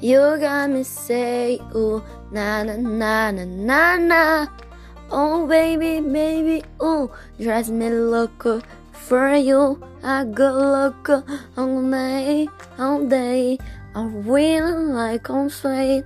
You got me say ooh na na na na na na. Oh baby, baby, ooh, drives me loco for you. I go loco all night, all day. I really like on sweet.